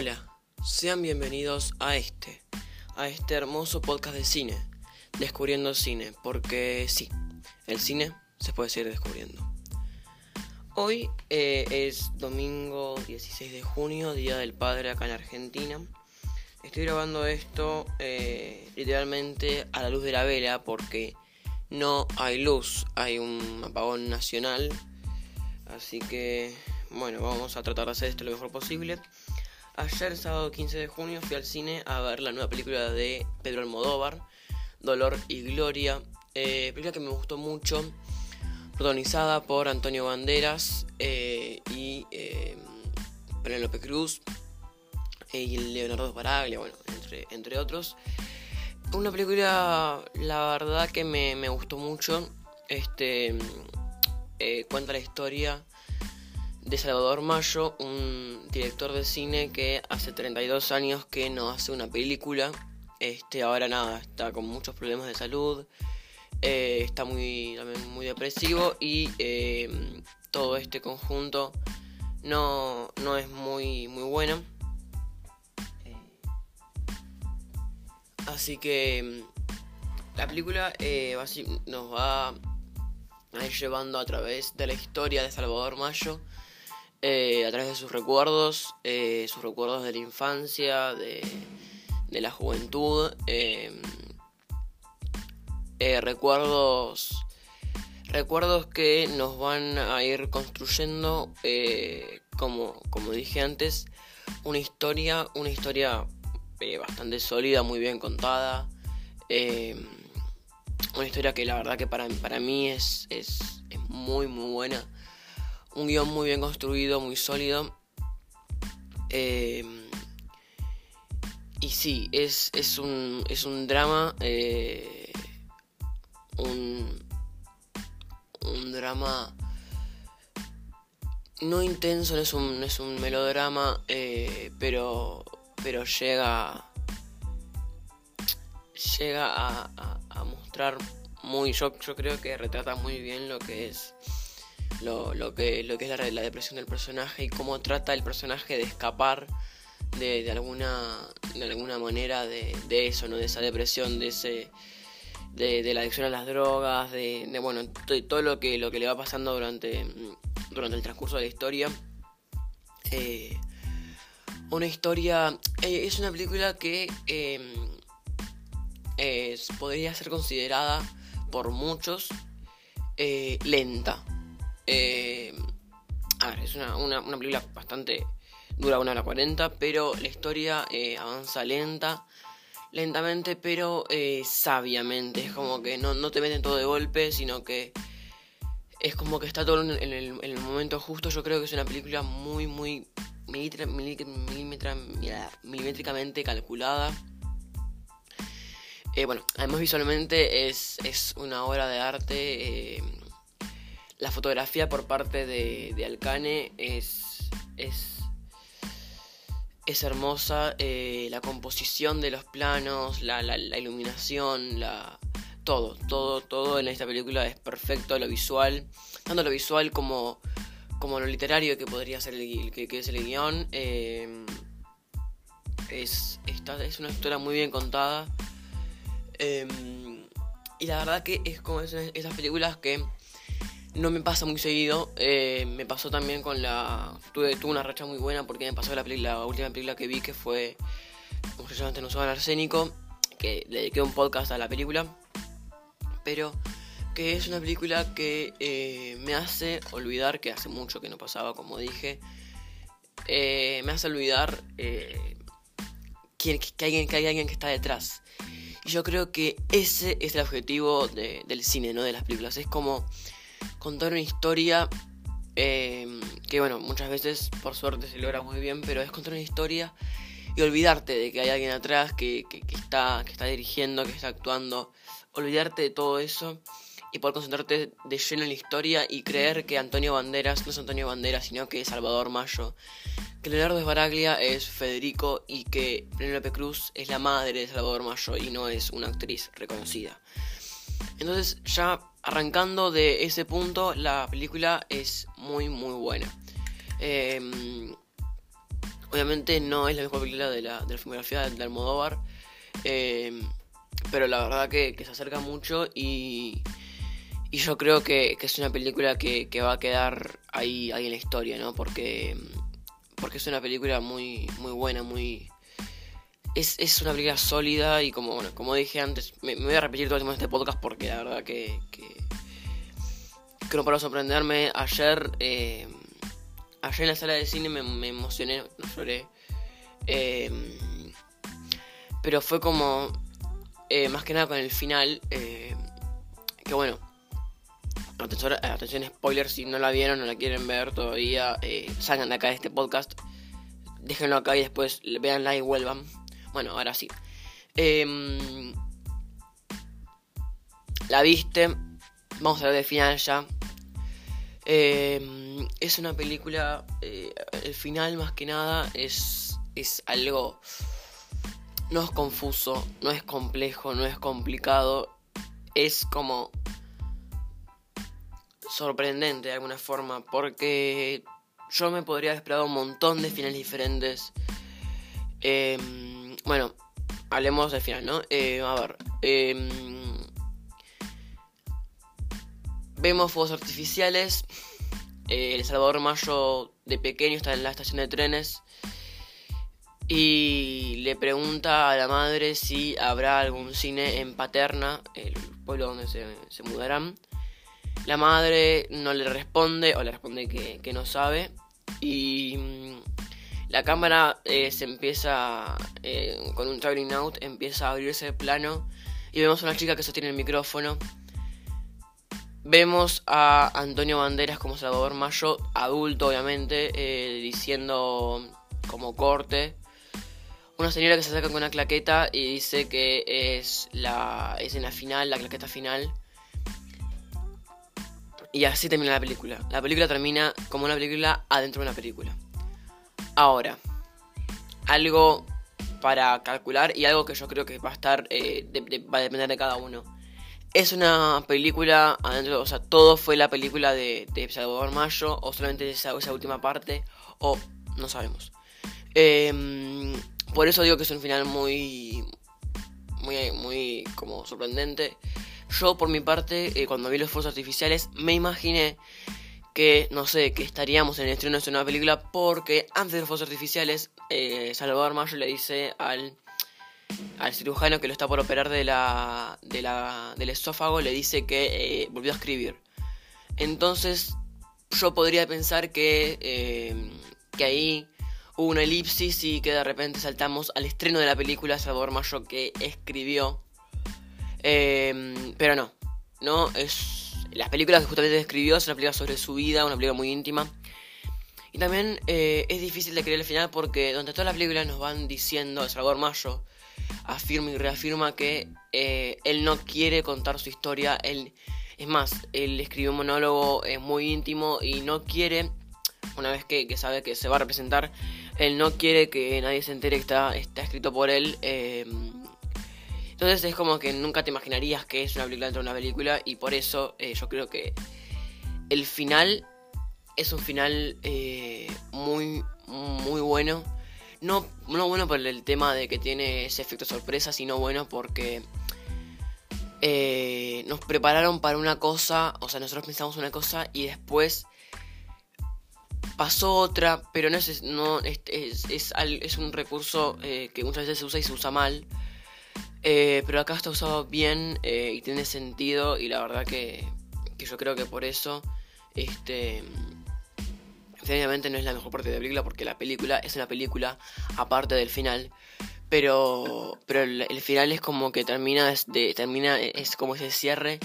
Hola, sean bienvenidos a este, a este hermoso podcast de cine, Descubriendo Cine, porque sí, el cine se puede seguir descubriendo. Hoy eh, es domingo 16 de junio, Día del Padre acá en Argentina. Estoy grabando esto eh, literalmente a la luz de la vela porque no hay luz, hay un apagón nacional. Así que, bueno, vamos a tratar de hacer esto lo mejor posible. Ayer, sábado 15 de junio, fui al cine a ver la nueva película de Pedro Almodóvar, Dolor y Gloria. Eh, película que me gustó mucho, protagonizada por Antonio Banderas eh, y eh, Penélope Cruz y Leonardo Baraglia, bueno, entre, entre otros. Una película, la verdad que me, me gustó mucho. Este eh, cuenta la historia de Salvador Mayo, un director de cine que hace 32 años que no hace una película. Este, ahora nada, está con muchos problemas de salud, eh, está muy, también muy depresivo y eh, todo este conjunto no, no es muy, muy bueno. Así que la película nos va a ir llevando a través de la historia de Salvador Mayo eh, a través de sus recuerdos, eh, sus recuerdos de la infancia, de, la juventud, em, eh, recuerdos, recuerdos que nos van a ir construyendo, como, como dije antes, una historia, una historia bastante sólida, muy bien contada, em, una historia que la verdad que para, para mí es, es, es muy muy buena un guion muy bien construido, muy sólido. Eh, y sí, es, es, un, es un drama. Eh, un, un drama no intenso, no es un, es un melodrama, eh, pero, pero llega, llega a, a, mostrar muy, yo, yo creo que retrata muy bien lo que es lo, lo, que, lo que es la, depresión del personaje y cómo trata el personaje de escapar de, alguna, de alguna manera de, eso, ¿no? de esa depresión, de ese de, la adicción a las drogas, de, bueno, todo lo que, lo que le va pasando durante, durante el transcurso de la historia. Eh, una historia, eh, es una película que es, podría ser considerada por muchos eh, lenta. Eh, a ver, es una, una, película bastante dura, una hora 40, pero la historia eh, avanza lenta, lentamente, pero eh, sabiamente. Es como que no, no te meten todo de golpe, sino que es como que está todo en el, en el momento justo. Yo creo que es una película muy, muy milimétricamente calculada. Bueno, además visualmente es, es una obra de arte la fotografía por parte de, de Alcane es, es, es hermosa. Eh, la composición de los planos, la, la, iluminación, la, todo, todo, todo en esta película es perfecto. Lo visual, tanto lo visual como, como lo literario que podría ser el, que, que es el guion. Eh, es, esta, es una historia muy bien contada. Eh, y la verdad que es como esas películas que no me pasa muy seguido. Eh, me pasó también con la. Tuve, tuve, una racha muy buena porque me pasó la, la última película que vi que fue. Como se llama antes, no arsénico. Que le dediqué un podcast a la película. Pero que es una película que eh, me hace olvidar, que hace mucho que no pasaba, como dije. Eh, me hace olvidar eh, que, que, hay, que hay alguien que está detrás. Y yo creo que ese es el objetivo de, del cine, ¿no? De las películas. Es como contar una historia eh, que, bueno, muchas veces por suerte se logra muy bien, pero es contar una historia y olvidarte de que hay alguien atrás que, está, que está dirigiendo, que está actuando. Olvidarte de todo eso y poder concentrarte de lleno en la historia y creer que Antonio Banderas no es Antonio Banderas, sino que es Salvador Mayo, que Leonardo Esbaraglia es Federico y que Penélope Cruz es la madre de Salvador Mayo y no es una actriz reconocida. Entonces ya arrancando de ese punto, la película es muy muy buena. Eh, Obviamente no es la mejor película de la, de la filmografía de, Almodóvar. Eh, pero la verdad que, se acerca mucho y, y yo creo que, es una película que, va a quedar ahí, ahí en la historia, ¿no? Porque, porque es una película muy, muy buena, muy... Es, es una película sólida y como, bueno, como dije antes, me, voy a repetir todo el tiempo en este podcast porque la verdad que, que, que no para sorprenderme. Ayer, eh, ayer en la sala de cine me, emocioné, no lloré. Eh, pero fue como eh, más que nada con el final, que bueno, atención, atención, spoiler, si no la vieron, no la quieren ver todavía, salgan de acá de este podcast, déjenlo acá y después veanla y vuelvan. Bueno, ahora sí. Em, la viste, vamos a ver del final ya. Em, es una película, el final más que nada es, es algo no es confuso, no es complejo, no es complicado, es como sorprendente de alguna forma, porque yo me podría haber esperado un montón de finales diferentes. Em, bueno, hablemos del final, ¿no? Eh, a ver. Em, vemos fuegos artificiales. Eh, el Salvador Mayo de pequeño está en la estación de trenes y le pregunta a la madre si habrá algún cine en Paterna, el pueblo donde se, mudarán. La madre no le responde o le responde que, no sabe y mm, la cámara eh, se empieza eh, con un traveling out, empieza a abrirse el plano y vemos a una chica que sostiene el micrófono. Vemos a Antonio Banderas como Salvador Mayo, adulto obviamente, eh, diciendo como corte una señora que se saca con una claqueta y dice que es la es en la final, la claqueta final. Y así termina la película. La película termina como una película adentro de una película. Ahora, algo para calcular y algo que yo creo que va a estar, eh, va a depender de cada uno. Es una película adentro, o sea, todo fue la película de, Salvador Mayo, o solamente esa, última parte, o no sabemos. Eh, por eso digo que es un final muy, muy, muy como sorprendente. Yo por mi parte, eh, cuando vi los fuegos artificiales, me imaginé que, no sé, que estaríamos en el estreno de nueva película porque antes de los fuegos artificiales, eh, Salvador Mayo le dice al, al cirujano que lo está por operar de la, de la, del esófago, le dice que eh, volvió a escribir. Entonces, yo podría pensar que, que ahí hubo una elipsis y que de repente saltamos al estreno de la película Salvador Mayo que escribió. Pero no, no, es. Las películas que justamente escribió es una película sobre su vida, una película muy íntima. Y también eh, es difícil de creer el final porque donde todas las películas nos van diciendo, Salvador Mayo afirma y reafirma que eh, él no quiere contar su historia, él, es más, él escribió un monólogo eh, muy íntimo y no quiere, una vez que, que, sabe que se va a representar, él no quiere que nadie se entere que está, está escrito por él. Eh, entonces es como que nunca te imaginarías que es una película dentro de una película y por eso eh, yo creo que el final es un final eh, muy, muy bueno. No, no bueno por el tema de que tiene ese efecto sorpresa, sino bueno porque nos prepararon para una cosa, o sea, nosotros pensamos una cosa y después pasó otra, pero no es, no, es, es, un recurso eh, que muchas veces se usa y se usa mal. Eh, pero acá está usado bien eh, y tiene sentido y la verdad que, que, yo creo que por eso, este, obviamente no es la mejor parte de la película porque la película es una película aparte del final. Pero, pero el, final es como que termina, de, termina es como ese cierre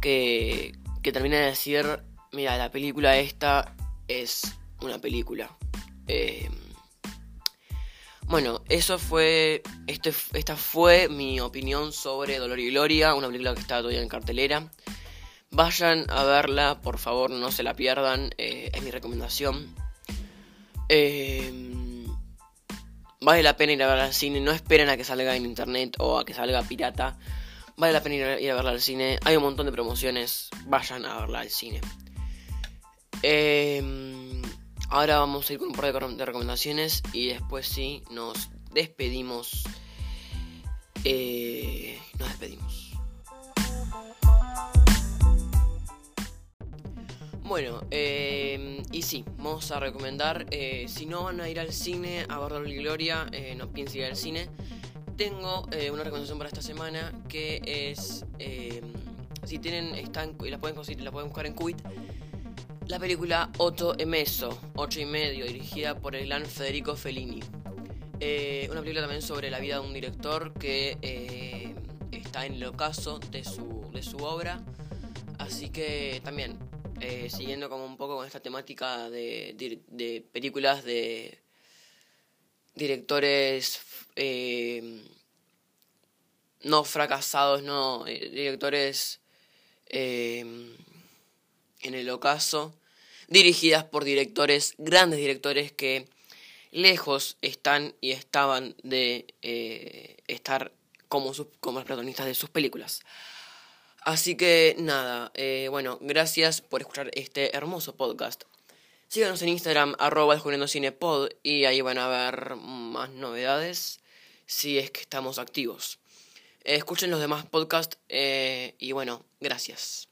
que, que termina de decir, mira, la película esta es una película. Eh, bueno, eso fue. Este, esta fue mi opinión sobre Dolor y Gloria, una película que está todavía en cartelera. Vayan a verla, por favor, no se la pierdan, eh, es mi recomendación. Eh, vale la pena ir a verla al cine, no esperen a que salga en internet o a que salga pirata. Vale la pena ir a verla al cine, hay un montón de promociones, vayan a verla al cine. Eh, Ahora vamos a ir con un par de recomendaciones y después sí nos despedimos. Eh, nos despedimos. Bueno, eh, y sí, vamos a recomendar, eh, si no van a ir al cine a ver y Gloria, eh, no piensen ir al cine, tengo una recomendación para esta semana que es, si tienen, están, la pueden conseguir, la pueden buscar en Quit, la película Otto Emeso, 8 y medio, dirigida por el gran Federico Fellini. una película también sobre la vida de un director que está en el ocaso de su, de su obra, así que también eh, siguiendo como un poco con esta temática de, películas de directores eh, no fracasados, no, eh, directores en el ocaso, dirigidas por directores, grandes directores que lejos están y estaban de estar como, como los protagonistas de sus películas. Así que nada, eh, bueno, gracias por escuchar este hermoso podcast. Síganos en Instagram, arroba Cinepod, y ahí van a ver más novedades si es que estamos activos. escuchen los demás podcasts eh, y bueno, gracias.